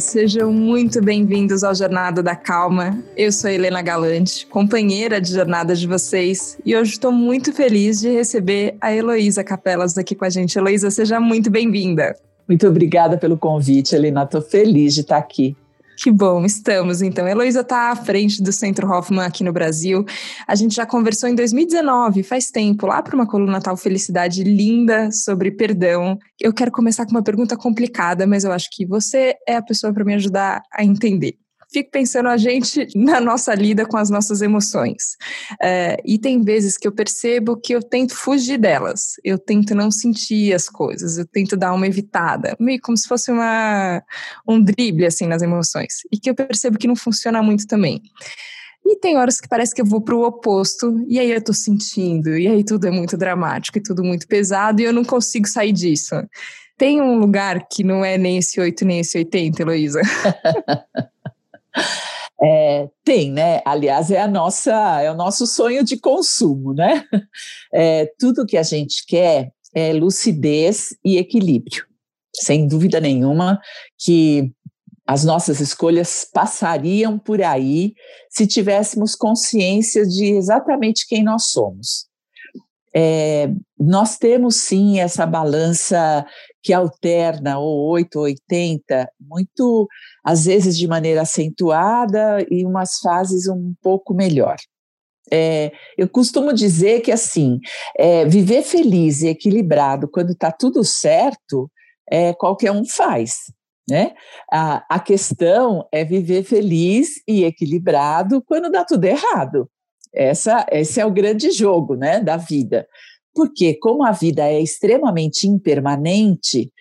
sejam muito bem-vindos ao Jornada da Calma. Eu sou Helena Galante, companheira de jornada de vocês, e hoje estou muito feliz de receber a Heloísa Capelas aqui com a gente. Heloísa, seja muito bem-vinda. Muito obrigada pelo convite, Helena. Estou feliz de estar aqui. Que bom, estamos então. Heloísa está à frente do Centro Hoffman aqui no Brasil. A gente já conversou em 2019, faz tempo, lá para uma coluna tal Felicidade linda sobre perdão. Eu quero começar com uma pergunta complicada, mas eu acho que você é a pessoa para me ajudar a entender fico pensando a gente na nossa lida com as nossas emoções. É, e tem vezes que eu percebo que eu tento fugir delas, eu tento não sentir as coisas, eu tento dar uma evitada, meio como se fosse uma, um drible assim nas emoções, e que eu percebo que não funciona muito também. E tem horas que parece que eu vou para o oposto, e aí eu tô sentindo, e aí tudo é muito dramático e tudo muito pesado, e eu não consigo sair disso. Tem um lugar que não é nem esse 8 nem esse 80, Heloísa? É, tem, né? Aliás, é a nossa, é o nosso sonho de consumo, né? É, tudo que a gente quer é lucidez e equilíbrio. Sem dúvida nenhuma que as nossas escolhas passariam por aí se tivéssemos consciência de exatamente quem nós somos. É, nós temos sim essa balança que alterna ou 8 ou 80, muito às vezes de maneira acentuada e umas fases um pouco melhor. É, eu costumo dizer que assim, é, viver feliz e equilibrado quando está tudo certo, é, qualquer um faz. Né? A, a questão é viver feliz e equilibrado quando dá tudo errado. Essa, esse é o grande jogo né, da vida. Porque, como a vida é extremamente impermanente,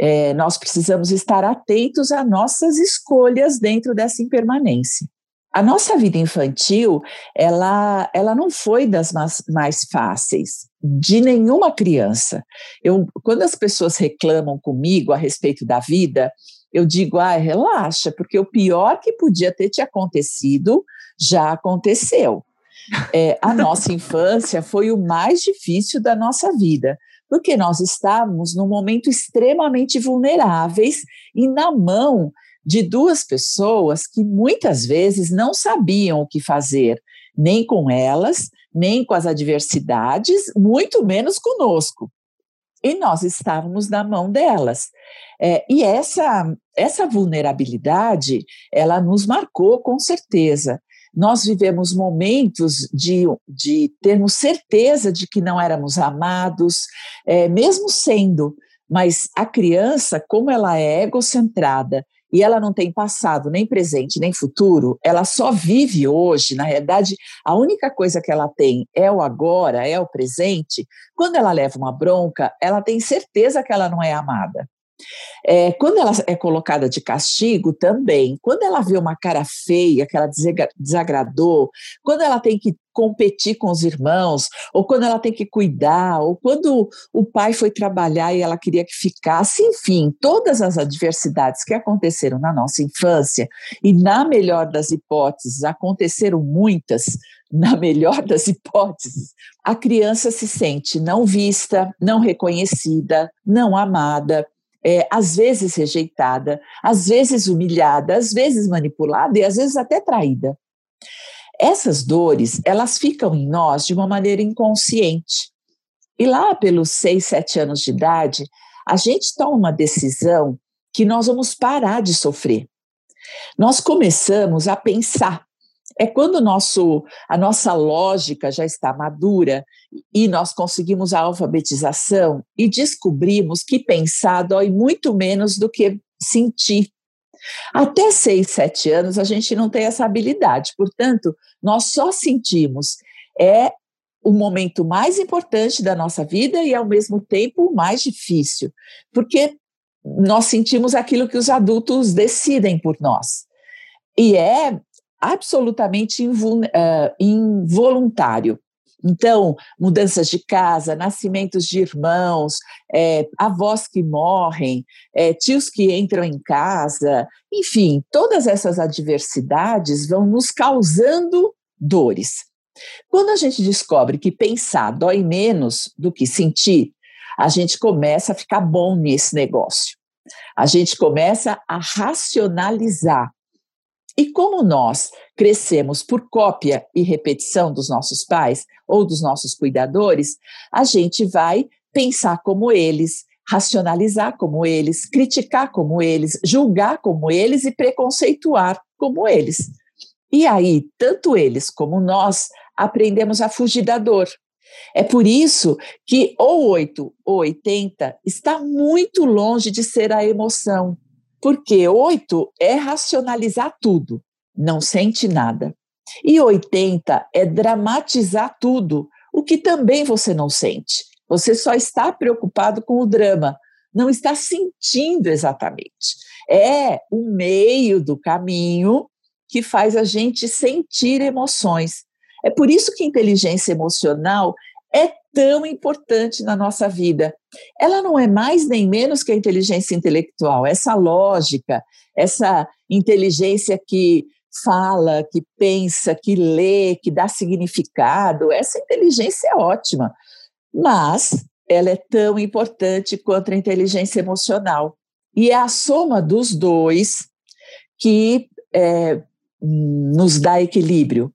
é, nós precisamos estar atentos às nossas escolhas dentro dessa impermanência. A nossa vida infantil, ela, ela não foi das mais, mais fáceis de nenhuma criança. Eu, quando as pessoas reclamam comigo a respeito da vida, eu digo, ah, relaxa, porque o pior que podia ter te acontecido já aconteceu. É, a nossa infância foi o mais difícil da nossa vida, porque nós estávamos num momento extremamente vulneráveis e na mão de duas pessoas que muitas vezes não sabiam o que fazer, nem com elas, nem com as adversidades, muito menos conosco. E nós estávamos na mão delas. É, e essa, essa vulnerabilidade, ela nos marcou com certeza nós vivemos momentos de, de termos certeza de que não éramos amados, é, mesmo sendo, mas a criança, como ela é egocentrada e ela não tem passado, nem presente, nem futuro, ela só vive hoje. Na realidade, a única coisa que ela tem é o agora, é o presente. Quando ela leva uma bronca, ela tem certeza que ela não é amada. É, quando ela é colocada de castigo, também. Quando ela vê uma cara feia que ela desagradou, quando ela tem que competir com os irmãos, ou quando ela tem que cuidar, ou quando o pai foi trabalhar e ela queria que ficasse, enfim, todas as adversidades que aconteceram na nossa infância, e na melhor das hipóteses, aconteceram muitas, na melhor das hipóteses, a criança se sente não vista, não reconhecida, não amada, é, às vezes rejeitada, às vezes humilhada, às vezes manipulada e às vezes até traída. Essas dores, elas ficam em nós de uma maneira inconsciente. E lá pelos seis, sete anos de idade, a gente toma uma decisão que nós vamos parar de sofrer. Nós começamos a pensar é quando nosso, a nossa lógica já está madura e nós conseguimos a alfabetização e descobrimos que pensar dói muito menos do que sentir. Até seis, sete anos a gente não tem essa habilidade, portanto, nós só sentimos. É o momento mais importante da nossa vida e, ao mesmo tempo, o mais difícil, porque nós sentimos aquilo que os adultos decidem por nós. E é absolutamente eh, involuntário. Então, mudanças de casa, nascimentos de irmãos, é, avós que morrem, é, tios que entram em casa, enfim, todas essas adversidades vão nos causando dores. Quando a gente descobre que pensar dói menos do que sentir, a gente começa a ficar bom nesse negócio. A gente começa a racionalizar. E como nós crescemos por cópia e repetição dos nossos pais ou dos nossos cuidadores, a gente vai pensar como eles, racionalizar como eles, criticar como eles, julgar como eles e preconceituar como eles. E aí, tanto eles como nós aprendemos a fugir da dor. É por isso que ou 8 ou 80 está muito longe de ser a emoção, porque 8 é racionalizar tudo, não sente nada. E 80 é dramatizar tudo, o que também você não sente. Você só está preocupado com o drama, não está sentindo exatamente. É o meio do caminho que faz a gente sentir emoções. É por isso que inteligência emocional é tão importante na nossa vida. Ela não é mais nem menos que a inteligência intelectual, essa lógica, essa inteligência que fala, que pensa, que lê, que dá significado, essa inteligência é ótima mas ela é tão importante quanto a inteligência emocional. E é a soma dos dois que é, nos dá equilíbrio,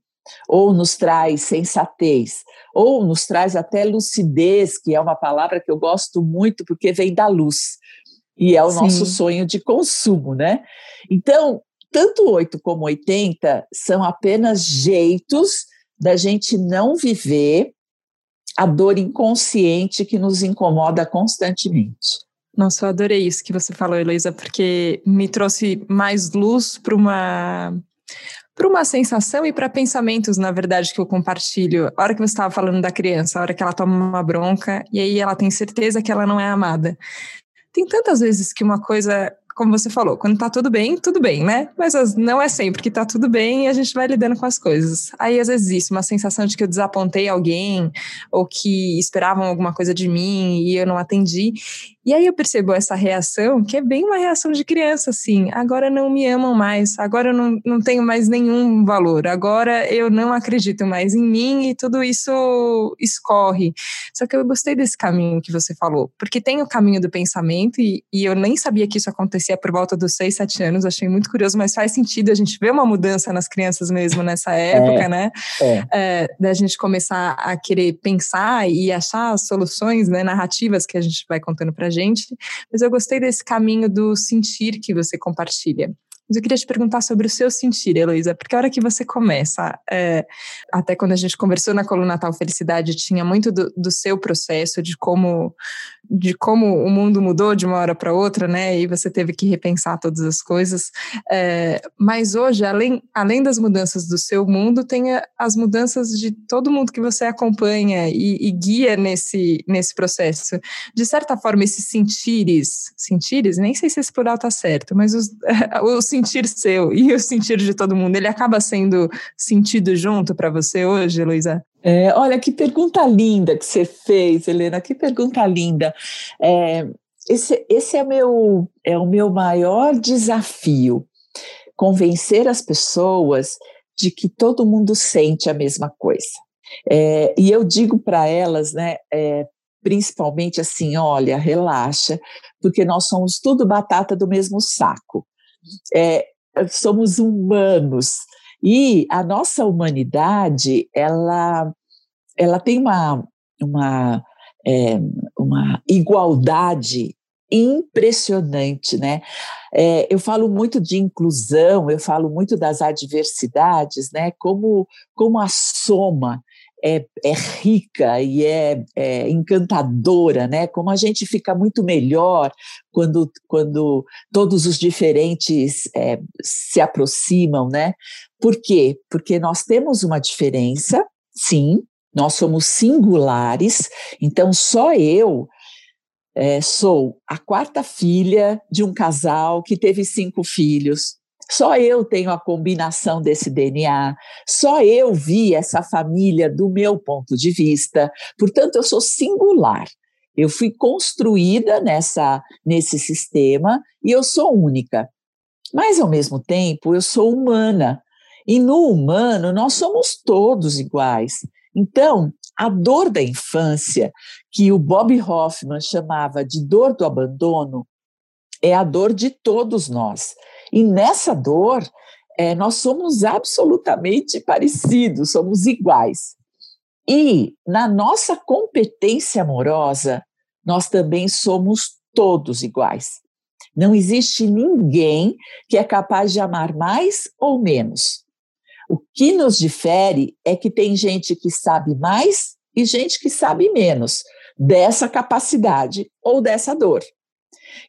ou nos traz sensatez, ou nos traz até lucidez, que é uma palavra que eu gosto muito porque vem da luz. E é o Sim. nosso sonho de consumo, né? Então, tanto 8 como 80 são apenas jeitos da gente não viver a dor inconsciente que nos incomoda constantemente. Nossa, eu adorei isso que você falou, Heloísa, porque me trouxe mais luz para uma para uma sensação e para pensamentos, na verdade, que eu compartilho. A hora que você estava falando da criança, a hora que ela toma uma bronca e aí ela tem certeza que ela não é amada. Tem tantas vezes que uma coisa como você falou, quando tá tudo bem, tudo bem, né? Mas não é sempre que tá tudo bem e a gente vai lidando com as coisas. Aí às vezes isso, uma sensação de que eu desapontei alguém ou que esperavam alguma coisa de mim e eu não atendi. E aí eu percebo essa reação, que é bem uma reação de criança, assim. Agora não me amam mais, agora eu não, não tenho mais nenhum valor, agora eu não acredito mais em mim e tudo isso escorre. Só que eu gostei desse caminho que você falou, porque tem o caminho do pensamento e, e eu nem sabia que isso acontecia por volta dos 6, 7 anos, achei muito curioso, mas faz sentido a gente ver uma mudança nas crianças mesmo nessa época, é, né? É. É, da gente começar a querer pensar e achar soluções, né, narrativas que a gente vai contando pra gente, mas eu gostei desse caminho do sentir que você compartilha. Mas eu queria te perguntar sobre o seu sentir, Heloísa, porque a hora que você começa, é, até quando a gente conversou na coluna Natal Felicidade, tinha muito do, do, seu processo, de como, de como o mundo mudou de uma hora para outra, né? E você teve que repensar todas as coisas. É, mas hoje, além, além das mudanças do seu mundo, tem as mudanças de todo mundo que você acompanha e, e guia nesse, nesse processo. De certa forma, esses sentires, sentires, nem sei se esse plural está certo, mas os, os sentir seu e o sentir de todo mundo, ele acaba sendo sentido junto para você hoje, Luísa? É, olha, que pergunta linda que você fez, Helena, que pergunta linda. É, esse, esse é, meu, é o meu maior desafio, convencer as pessoas de que todo mundo sente a mesma coisa. É, e eu digo para elas, né, é, principalmente assim, olha, relaxa, porque nós somos tudo batata do mesmo saco é, somos humanos e a nossa humanidade ela ela tem uma uma é, uma igualdade impressionante, né? É, eu falo muito de inclusão, eu falo muito das adversidades, né? Como como a soma é, é rica e é, é, encantadora, né? Como a gente fica muito melhor quando, quando todos os diferentes é, se aproximam, né? Por quê? Porque nós temos uma diferença, sim, nós somos singulares, então só eu é, sou a quarta filha de um casal que teve cinco filhos. Só eu tenho a combinação desse DNA, só eu vi essa família do meu ponto de vista. Portanto, eu sou singular. Eu fui construída nessa nesse sistema e eu sou única. Mas ao mesmo tempo, eu sou humana. E no humano nós somos todos iguais. Então, a dor da infância, que o Bob Hoffman chamava de dor do abandono, é a dor de todos nós. E nessa dor, é, nós somos absolutamente parecidos, somos iguais. E na nossa competência amorosa, nós também somos todos iguais. Não existe ninguém que é capaz de amar mais ou menos. O que nos difere é que tem gente que sabe mais e gente que sabe menos dessa capacidade ou dessa dor.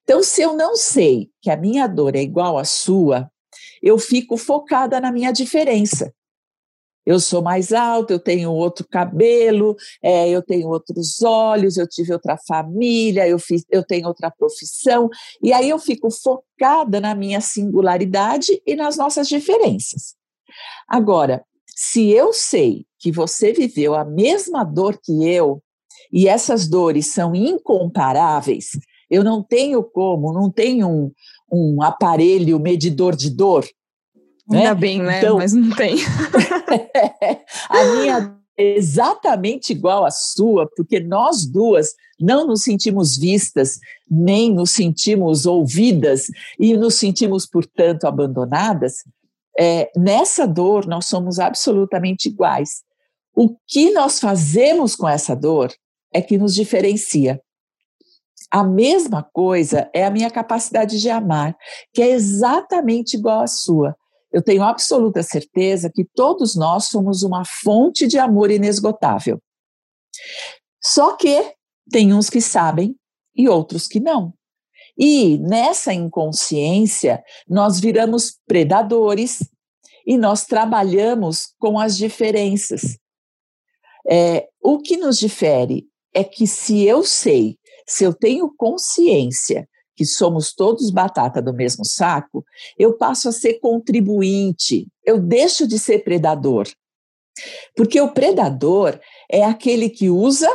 Então, se eu não sei que a minha dor é igual à sua, eu fico focada na minha diferença. Eu sou mais alta, eu tenho outro cabelo, é, eu tenho outros olhos, eu tive outra família, eu, fiz, eu tenho outra profissão, e aí eu fico focada na minha singularidade e nas nossas diferenças. Agora, se eu sei que você viveu a mesma dor que eu, e essas dores são incomparáveis, eu não tenho como, não tenho um, um aparelho medidor de dor. Né? Ainda bem, né? Então, Mas não tem. a minha é exatamente igual à sua, porque nós duas não nos sentimos vistas, nem nos sentimos ouvidas e nos sentimos, portanto, abandonadas. É, nessa dor, nós somos absolutamente iguais. O que nós fazemos com essa dor é que nos diferencia. A mesma coisa é a minha capacidade de amar, que é exatamente igual à sua. Eu tenho absoluta certeza que todos nós somos uma fonte de amor inesgotável. Só que tem uns que sabem e outros que não. E nessa inconsciência, nós viramos predadores e nós trabalhamos com as diferenças. É, o que nos difere é que se eu sei se eu tenho consciência que somos todos batata do mesmo saco, eu passo a ser contribuinte, eu deixo de ser predador. Porque o predador é aquele que usa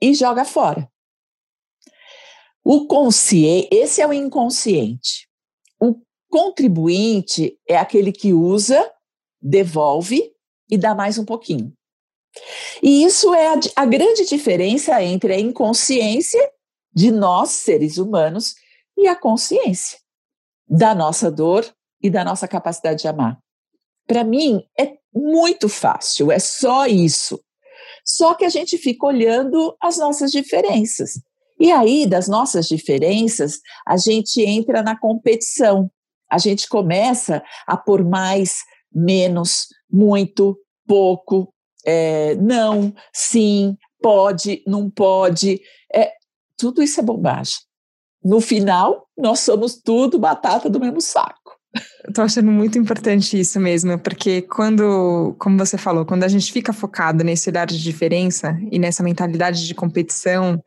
e joga fora. O consciente, esse é o inconsciente. O contribuinte é aquele que usa, devolve e dá mais um pouquinho. E isso é a, a grande diferença entre a inconsciência de nós, seres humanos, e a consciência da nossa dor e da nossa capacidade de amar. Para mim, é muito fácil, é só isso. Só que a gente fica olhando as nossas diferenças. E aí, das nossas diferenças, a gente entra na competição. A gente começa a pôr mais, menos, muito, pouco, é, não, sim, pode, não pode. É, tudo isso é bobagem. No final, nós somos tudo batata do mesmo saco. Estou achando muito importante isso mesmo, porque quando, como você falou, quando a gente fica focado nesse olhar de diferença e nessa mentalidade de competição,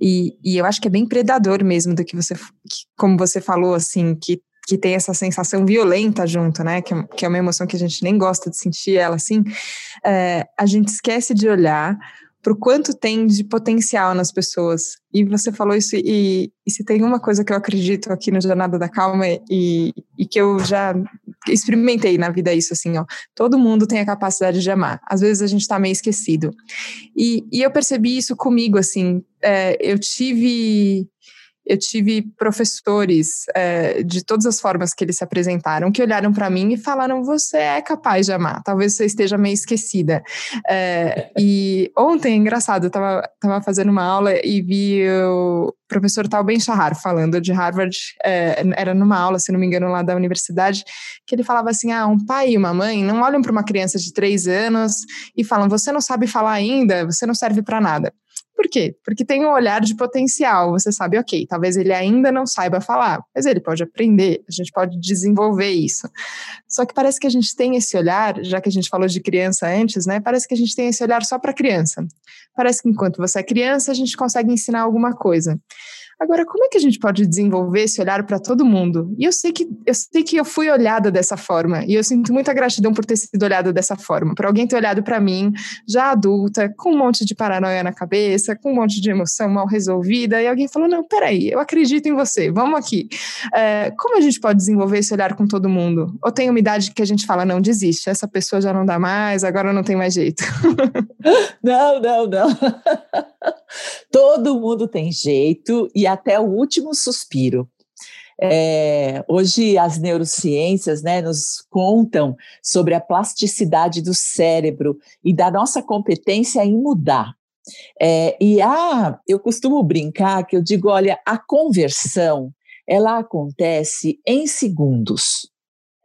e, e eu acho que é bem predador mesmo do que você, que, como você falou, assim, que que tem essa sensação violenta junto, né? Que, é, que é uma emoção que a gente nem gosta de sentir ela assim, é, a gente esquece de olhar para o quanto tem de potencial nas pessoas. E você falou isso, e, e, se tem uma coisa que eu acredito aqui no Jornada da Calma e, e que eu já experimentei na vida isso, assim, ó, todo mundo tem a capacidade de amar. Às vezes a gente está meio esquecido. E, e eu percebi isso comigo, assim, é, eu tive eu tive professores é, de todas as formas que eles se apresentaram que olharam para mim e falaram: você é capaz de amar, talvez você esteja meio esquecida. É, e ontem, engraçado, eu estava tava fazendo uma aula e vi o professor Tal Ben Shahar falando de Harvard, é, era numa aula, se não me engano, lá da universidade, que ele falava assim: ah, um pai e uma mãe não olham para uma criança de três anos e falam: você não sabe falar ainda, você não serve para nada. Por quê? Porque tem um olhar de potencial. Você sabe, ok, talvez ele ainda não saiba falar, mas ele pode aprender, a gente pode desenvolver isso. Só que parece que a gente tem esse olhar, já que a gente falou de criança antes, né? Parece que a gente tem esse olhar só para criança. Parece que enquanto você é criança, a gente consegue ensinar alguma coisa. Agora, como é que a gente pode desenvolver esse olhar para todo mundo? E eu sei que eu sei que eu fui olhada dessa forma, e eu sinto muita gratidão por ter sido olhada dessa forma, por alguém ter olhado para mim, já adulta, com um monte de paranoia na cabeça, com um monte de emoção mal resolvida, e alguém falou: não, peraí, eu acredito em você, vamos aqui. É, como a gente pode desenvolver esse olhar com todo mundo? Ou tem uma idade que a gente fala: não, desiste, essa pessoa já não dá mais, agora não tem mais jeito? não, não, não. todo mundo tem jeito e até o último suspiro. É, hoje as neurociências né, nos contam sobre a plasticidade do cérebro e da nossa competência em mudar. É, e a, eu costumo brincar que eu digo, olha, a conversão ela acontece em segundos.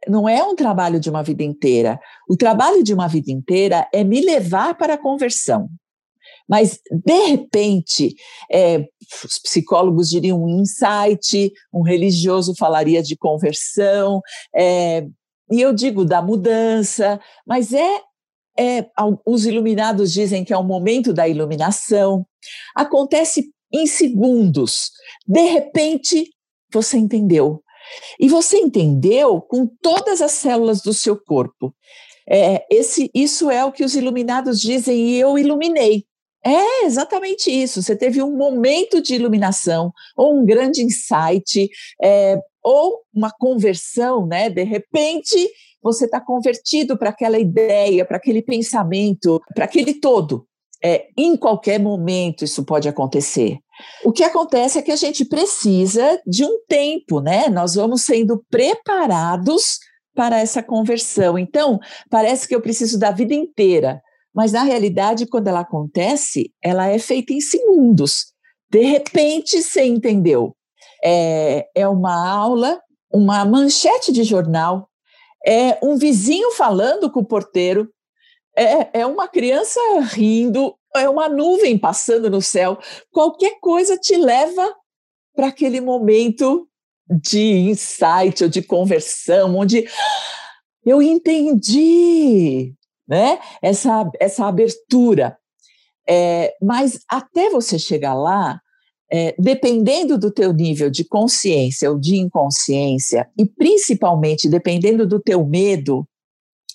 Não é um trabalho de uma vida inteira. O trabalho de uma vida inteira é me levar para a conversão. Mas, de repente, é, os psicólogos diriam um insight, um religioso falaria de conversão, é, e eu digo da mudança, mas é, é, os iluminados dizem que é o momento da iluminação. Acontece em segundos. De repente, você entendeu. E você entendeu com todas as células do seu corpo. É, esse, isso é o que os iluminados dizem, e eu iluminei. É exatamente isso. Você teve um momento de iluminação, ou um grande insight, é, ou uma conversão, né? De repente, você está convertido para aquela ideia, para aquele pensamento, para aquele todo. É, em qualquer momento isso pode acontecer. O que acontece é que a gente precisa de um tempo, né? Nós vamos sendo preparados para essa conversão. Então, parece que eu preciso da vida inteira, mas na realidade, quando ela acontece, ela é feita em segundos. De repente, você entendeu. É, é uma aula, uma manchete de jornal, é um vizinho falando com o porteiro, é, é uma criança rindo, é uma nuvem passando no céu. Qualquer coisa te leva para aquele momento de insight ou de conversão, onde eu entendi, né? Essa, essa abertura. É, mas até você chegar lá, é, dependendo do teu nível de consciência ou de inconsciência, e principalmente dependendo do teu medo,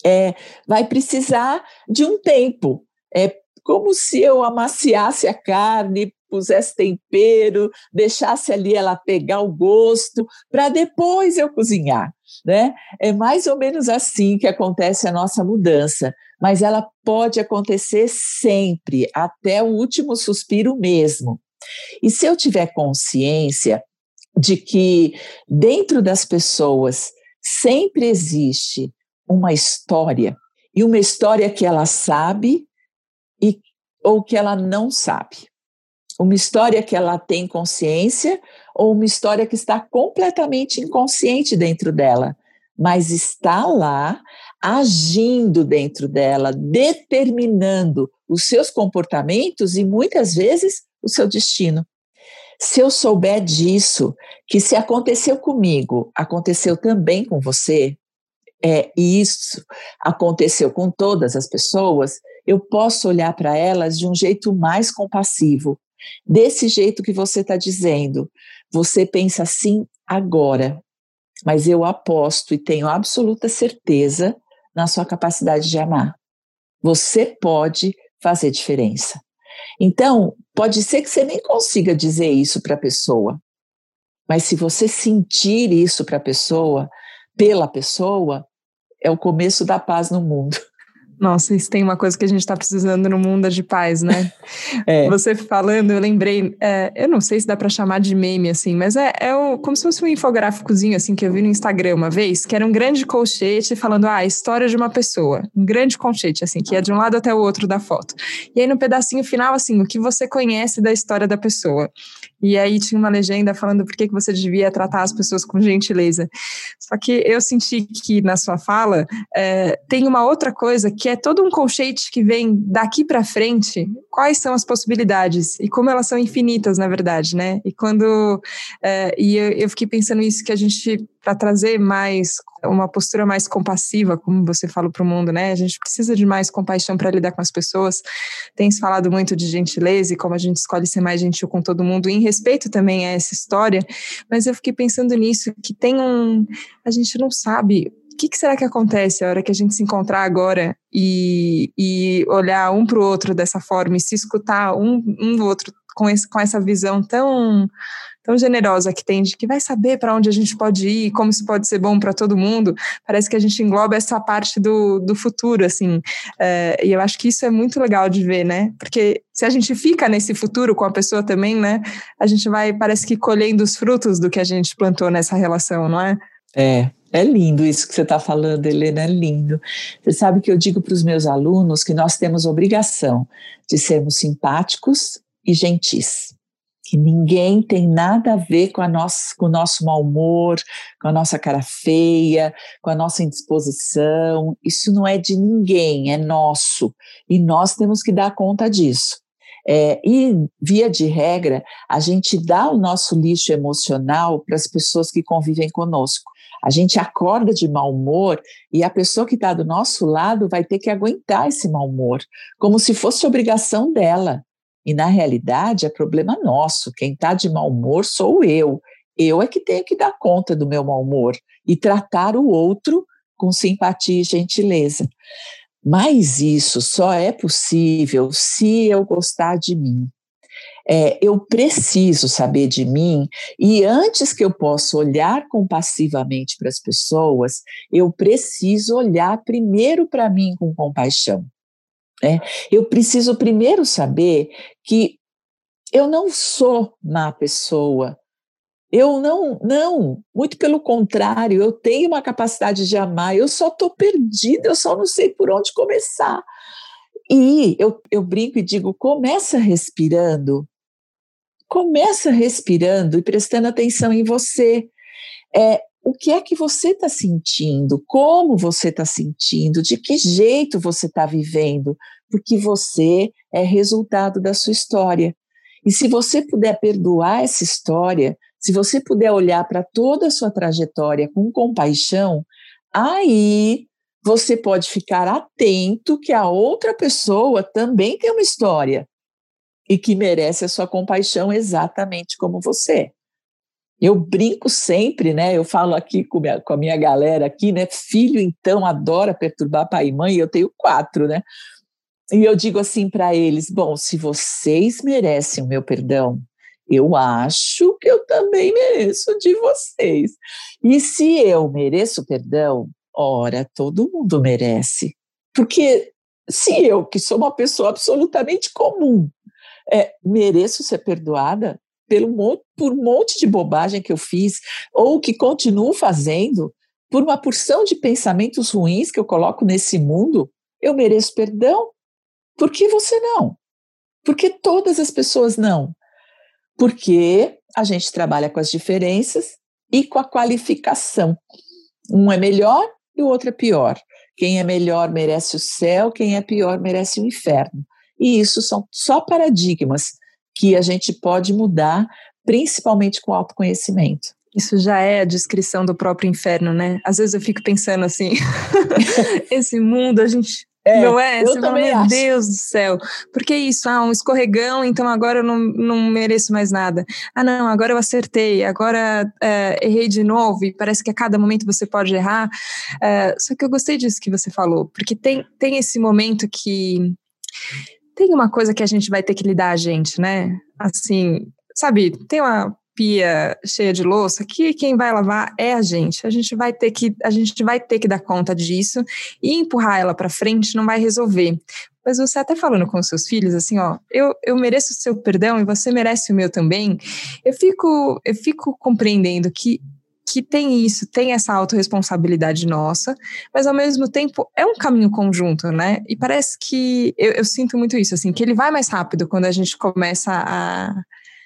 é, vai precisar de um tempo. É como se eu amaciasse a carne, pusesse tempero, deixasse ali ela pegar o gosto, para depois eu cozinhar. Né? É mais ou menos assim que acontece a nossa mudança, mas ela pode acontecer sempre, até o último suspiro mesmo. E se eu tiver consciência de que dentro das pessoas sempre existe uma história, e uma história que ela sabe e, ou que ela não sabe. Uma história que ela tem consciência ou uma história que está completamente inconsciente dentro dela, mas está lá agindo dentro dela, determinando os seus comportamentos e muitas vezes o seu destino. Se eu souber disso, que se aconteceu comigo, aconteceu também com você, é, isso aconteceu com todas as pessoas, eu posso olhar para elas de um jeito mais compassivo. Desse jeito que você está dizendo. Você pensa assim agora, mas eu aposto e tenho absoluta certeza na sua capacidade de amar. Você pode fazer diferença. Então, pode ser que você nem consiga dizer isso para a pessoa, mas se você sentir isso para a pessoa, pela pessoa, é o começo da paz no mundo. Nossa, isso tem uma coisa que a gente está precisando no mundo de paz, né? é. Você falando, eu lembrei, é, eu não sei se dá para chamar de meme assim, mas é, é o, como se fosse um infográficozinho assim que eu vi no Instagram uma vez, que era um grande colchete falando ah, a história de uma pessoa, um grande colchete assim, que é de um lado até o outro da foto. E aí no pedacinho final assim, o que você conhece da história da pessoa. E aí tinha uma legenda falando por que, que você devia tratar as pessoas com gentileza. Só que eu senti que na sua fala é, tem uma outra coisa que é todo um colchete que vem daqui para frente. Quais são as possibilidades e como elas são infinitas, na verdade, né? E quando é, e eu, eu fiquei pensando isso que a gente para trazer mais uma postura mais compassiva, como você falou para o mundo, né? A gente precisa de mais compaixão para lidar com as pessoas. Tem se falado muito de gentileza e como a gente escolhe ser mais gentil com todo mundo, em respeito também a essa história. Mas eu fiquei pensando nisso, que tem um. A gente não sabe o que, que, será que acontece a hora que a gente se encontrar agora e, e olhar um para o outro dessa forma e se escutar um, um do outro com, esse, com essa visão tão tão generosa que tem de que vai saber para onde a gente pode ir, como isso pode ser bom para todo mundo, parece que a gente engloba essa parte do, do futuro, assim. É, e eu acho que isso é muito legal de ver, né? Porque se a gente fica nesse futuro com a pessoa também, né? A gente vai, parece que colhendo os frutos do que a gente plantou nessa relação, não é? É, é lindo isso que você está falando, Helena, é lindo. Você sabe que eu digo para os meus alunos que nós temos obrigação de sermos simpáticos e gentis que ninguém tem nada a ver com, a nossa, com o nosso mau humor, com a nossa cara feia, com a nossa indisposição. Isso não é de ninguém, é nosso. E nós temos que dar conta disso. É, e, via de regra, a gente dá o nosso lixo emocional para as pessoas que convivem conosco. A gente acorda de mau humor e a pessoa que está do nosso lado vai ter que aguentar esse mau humor, como se fosse obrigação dela. E na realidade é problema nosso. Quem está de mau humor sou eu. Eu é que tenho que dar conta do meu mau humor e tratar o outro com simpatia e gentileza. Mas isso só é possível se eu gostar de mim. É, eu preciso saber de mim e antes que eu possa olhar compassivamente para as pessoas, eu preciso olhar primeiro para mim com compaixão. Né? Eu preciso primeiro saber que eu não sou má pessoa. Eu não, não, muito pelo contrário, eu tenho uma capacidade de amar, eu só estou perdida, eu só não sei por onde começar. E eu, eu brinco e digo: começa respirando, começa respirando e prestando atenção em você. É, o que é que você está sentindo, como você está sentindo, de que jeito você está vivendo, porque você é resultado da sua história. E se você puder perdoar essa história, se você puder olhar para toda a sua trajetória com compaixão, aí você pode ficar atento que a outra pessoa também tem uma história e que merece a sua compaixão exatamente como você. Eu brinco sempre, né? Eu falo aqui com, minha, com a minha galera aqui, né? Filho, então, adora perturbar pai e mãe, eu tenho quatro, né? E eu digo assim para eles: bom, se vocês merecem o meu perdão, eu acho que eu também mereço de vocês. E se eu mereço perdão, ora, todo mundo merece. Porque se eu, que sou uma pessoa absolutamente comum, é, mereço ser perdoada, pelo, por um monte de bobagem que eu fiz, ou que continuo fazendo, por uma porção de pensamentos ruins que eu coloco nesse mundo, eu mereço perdão? Por que você não? Por que todas as pessoas não? Porque a gente trabalha com as diferenças e com a qualificação. Um é melhor e o outro é pior. Quem é melhor merece o céu, quem é pior merece o inferno. E isso são só paradigmas que a gente pode mudar, principalmente com autoconhecimento. Isso já é a descrição do próprio inferno, né? Às vezes eu fico pensando assim, esse mundo a gente é, não é? Eu Você também fala, meu Deus do céu, por que isso? Ah, um escorregão, então agora eu não, não mereço mais nada. Ah, não, agora eu acertei, agora é, errei de novo, e parece que a cada momento você pode errar. É, só que eu gostei disso que você falou, porque tem, tem esse momento que tem uma coisa que a gente vai ter que lidar a gente, né? Assim, sabe, tem uma pia cheia de louça que quem vai lavar é a gente. A gente vai ter que a gente vai ter que dar conta disso e empurrar ela para frente não vai resolver. Mas você até falando com seus filhos assim, ó, eu, eu mereço o seu perdão e você merece o meu também. Eu fico eu fico compreendendo que que tem isso, tem essa autorresponsabilidade nossa, mas ao mesmo tempo é um caminho conjunto, né? E parece que eu, eu, sinto muito isso, assim, que ele vai mais rápido quando a gente começa a.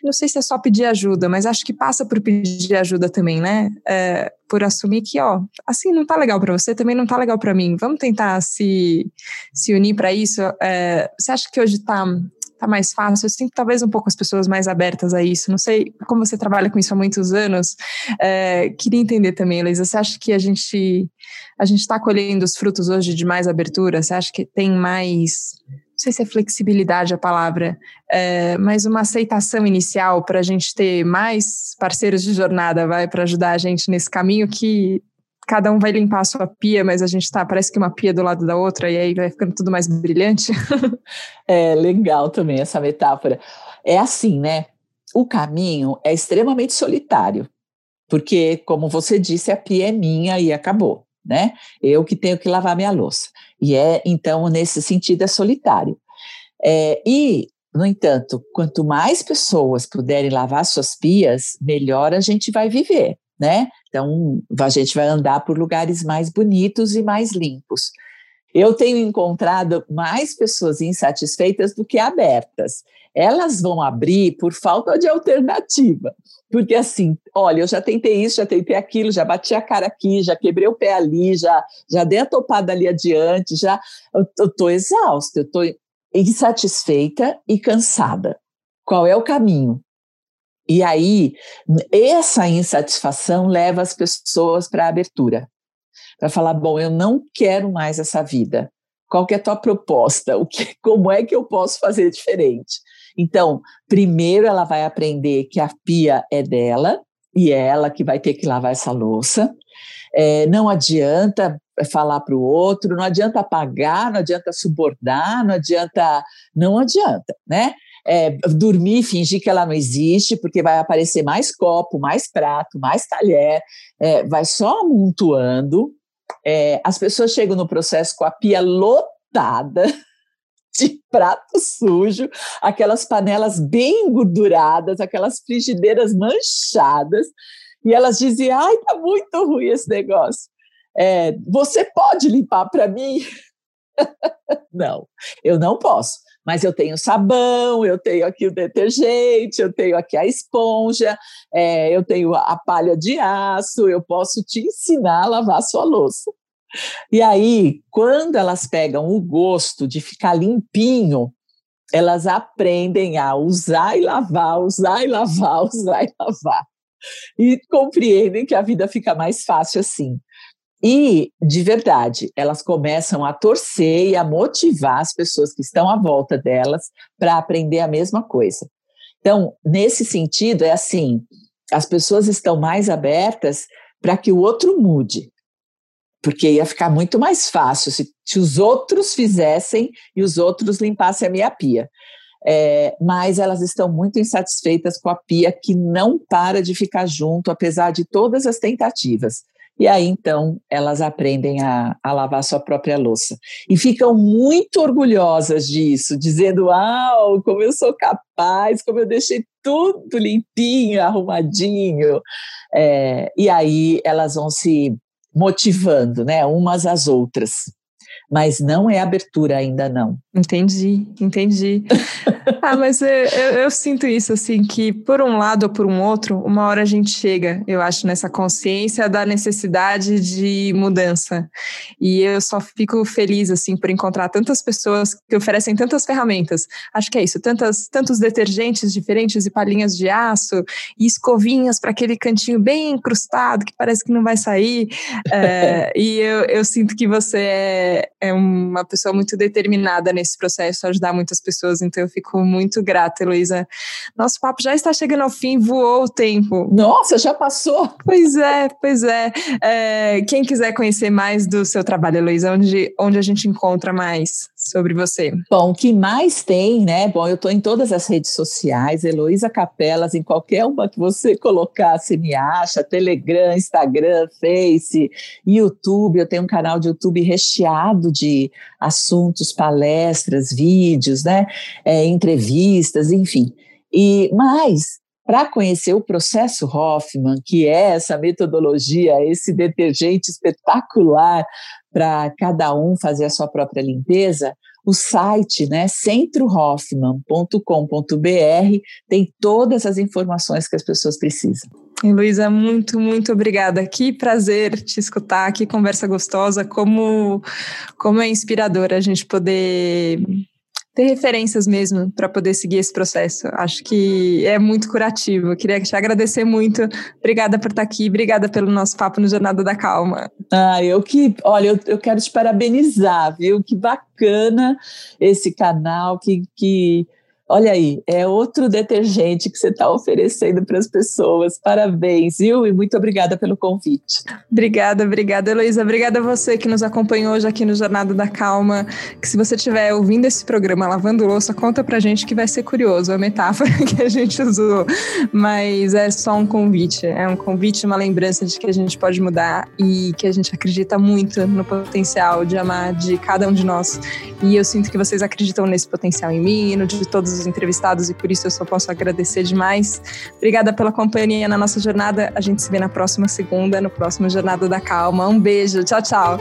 Não sei se é só pedir ajuda, mas acho que passa por pedir ajuda também, né? É, por assumir que, ó, assim não tá legal para você, também não tá legal para mim. Vamos tentar se, se unir para isso. É, você acha que hoje tá tá mais fácil. Eu sinto talvez um pouco as pessoas mais abertas a isso. Não sei como você trabalha com isso há muitos anos. É, queria entender também, Elisa. Você acha que a gente a gente está colhendo os frutos hoje de mais abertura? Você acha que tem mais não sei se é flexibilidade a palavra, é, mas uma aceitação inicial para a gente ter mais parceiros de jornada, vai, para ajudar a gente nesse caminho que cada um vai limpar a sua pia, mas a gente tá, parece que uma pia do lado da outra, e aí vai ficando tudo mais brilhante. é legal também essa metáfora. É assim, né? O caminho é extremamente solitário, porque, como você disse, a pia é minha e acabou, né? Eu que tenho que lavar minha louça. E é, então, nesse sentido, é solitário. É, e, no entanto, quanto mais pessoas puderem lavar suas pias, melhor a gente vai viver, né? Então, a gente vai andar por lugares mais bonitos e mais limpos. Eu tenho encontrado mais pessoas insatisfeitas do que abertas. Elas vão abrir por falta de alternativa. Porque assim, olha, eu já tentei isso, já tentei aquilo, já bati a cara aqui, já quebrei o pé ali, já, já dei a topada ali adiante, já eu estou exausta, eu estou insatisfeita e cansada. Qual é o caminho? E aí, essa insatisfação leva as pessoas para a abertura, para falar: bom, eu não quero mais essa vida. Qual que é a tua proposta? O que, como é que eu posso fazer diferente? Então, primeiro ela vai aprender que a pia é dela e é ela que vai ter que lavar essa louça. É, não adianta falar para o outro, não adianta pagar, não adianta subornar, não adianta, não adianta, né? É, dormir, fingir que ela não existe, porque vai aparecer mais copo, mais prato, mais talher, é, vai só amontoando. É, as pessoas chegam no processo com a pia lotada de prato sujo, aquelas panelas bem engorduradas, aquelas frigideiras manchadas, e elas diziam: ai, tá muito ruim esse negócio. É, você pode limpar para mim? não, eu não posso. Mas eu tenho sabão, eu tenho aqui o detergente, eu tenho aqui a esponja, é, eu tenho a palha de aço, eu posso te ensinar a lavar a sua louça. E aí, quando elas pegam o gosto de ficar limpinho, elas aprendem a usar e lavar, usar e lavar, usar e lavar. E compreendem que a vida fica mais fácil assim. E, de verdade, elas começam a torcer e a motivar as pessoas que estão à volta delas para aprender a mesma coisa. Então, nesse sentido, é assim: as pessoas estão mais abertas para que o outro mude porque ia ficar muito mais fácil se, se os outros fizessem e os outros limpassem a minha pia. É, mas elas estão muito insatisfeitas com a pia que não para de ficar junto, apesar de todas as tentativas. E aí, então, elas aprendem a, a, lavar sua própria louça. E ficam muito orgulhosas disso, dizendo: Ah, como eu sou capaz, como eu deixei tudo limpinho, arrumadinho. É, e aí elas vão se motivando, né, umas às outras. Mas não é abertura ainda não. Entendi, entendi. ah, mas eu, eu, eu, sinto isso, assim, que por um lado ou por um outro, uma hora a gente chega, eu acho, nessa consciência da necessidade de mudança. E eu só fico feliz, assim, por encontrar tantas pessoas que oferecem tantas ferramentas. Acho que é isso, tantas, tantos detergentes diferentes e palhinhas de aço e escovinhas para aquele cantinho bem encrustado que parece que não vai sair. é, e eu, eu sinto que você é, é uma pessoa muito determinada nesse processo, ajudar muitas pessoas, então eu fico muito grata, Heloísa. Nosso papo já está chegando ao fim, voou o tempo. Nossa, já passou? Pois é, pois é. é quem quiser conhecer mais do seu trabalho, Heloísa, onde, onde a gente encontra mais sobre você? Bom, o que mais tem, né? Bom, eu estou em todas as redes sociais, Heloísa Capelas, em qualquer uma que você colocar, você me acha, Telegram, Instagram, Face, YouTube, eu tenho um canal de YouTube recheado de assuntos, palestras, vídeos, né? É, entrevistas, enfim. E mais, para conhecer o processo Hoffman, que é essa metodologia, esse detergente espetacular para cada um fazer a sua própria limpeza, o site, né, centrohoffman.com.br, tem todas as informações que as pessoas precisam. Luísa, muito, muito obrigada. Que prazer te escutar, que conversa gostosa, como, como é inspirador a gente poder ter referências mesmo para poder seguir esse processo. Acho que é muito curativo. Queria te agradecer muito. Obrigada por estar aqui, obrigada pelo nosso papo no Jornada da Calma. Ah, eu que, olha, eu, eu quero te parabenizar, viu? Que bacana esse canal, que, que Olha aí, é outro detergente que você está oferecendo para as pessoas. Parabéns, viu? E muito obrigada pelo convite. Obrigada, obrigada, Heloísa. Obrigada a você que nos acompanhou hoje aqui no Jornada da Calma. Que se você estiver ouvindo esse programa lavando louça, conta pra gente que vai ser curioso a metáfora que a gente usou. Mas é só um convite. É um convite, uma lembrança de que a gente pode mudar e que a gente acredita muito no potencial de amar de cada um de nós. E eu sinto que vocês acreditam nesse potencial em mim, no de os entrevistados, e por isso eu só posso agradecer demais. Obrigada pela companhia na nossa jornada. A gente se vê na próxima segunda, no próximo Jornada da Calma. Um beijo. Tchau, tchau.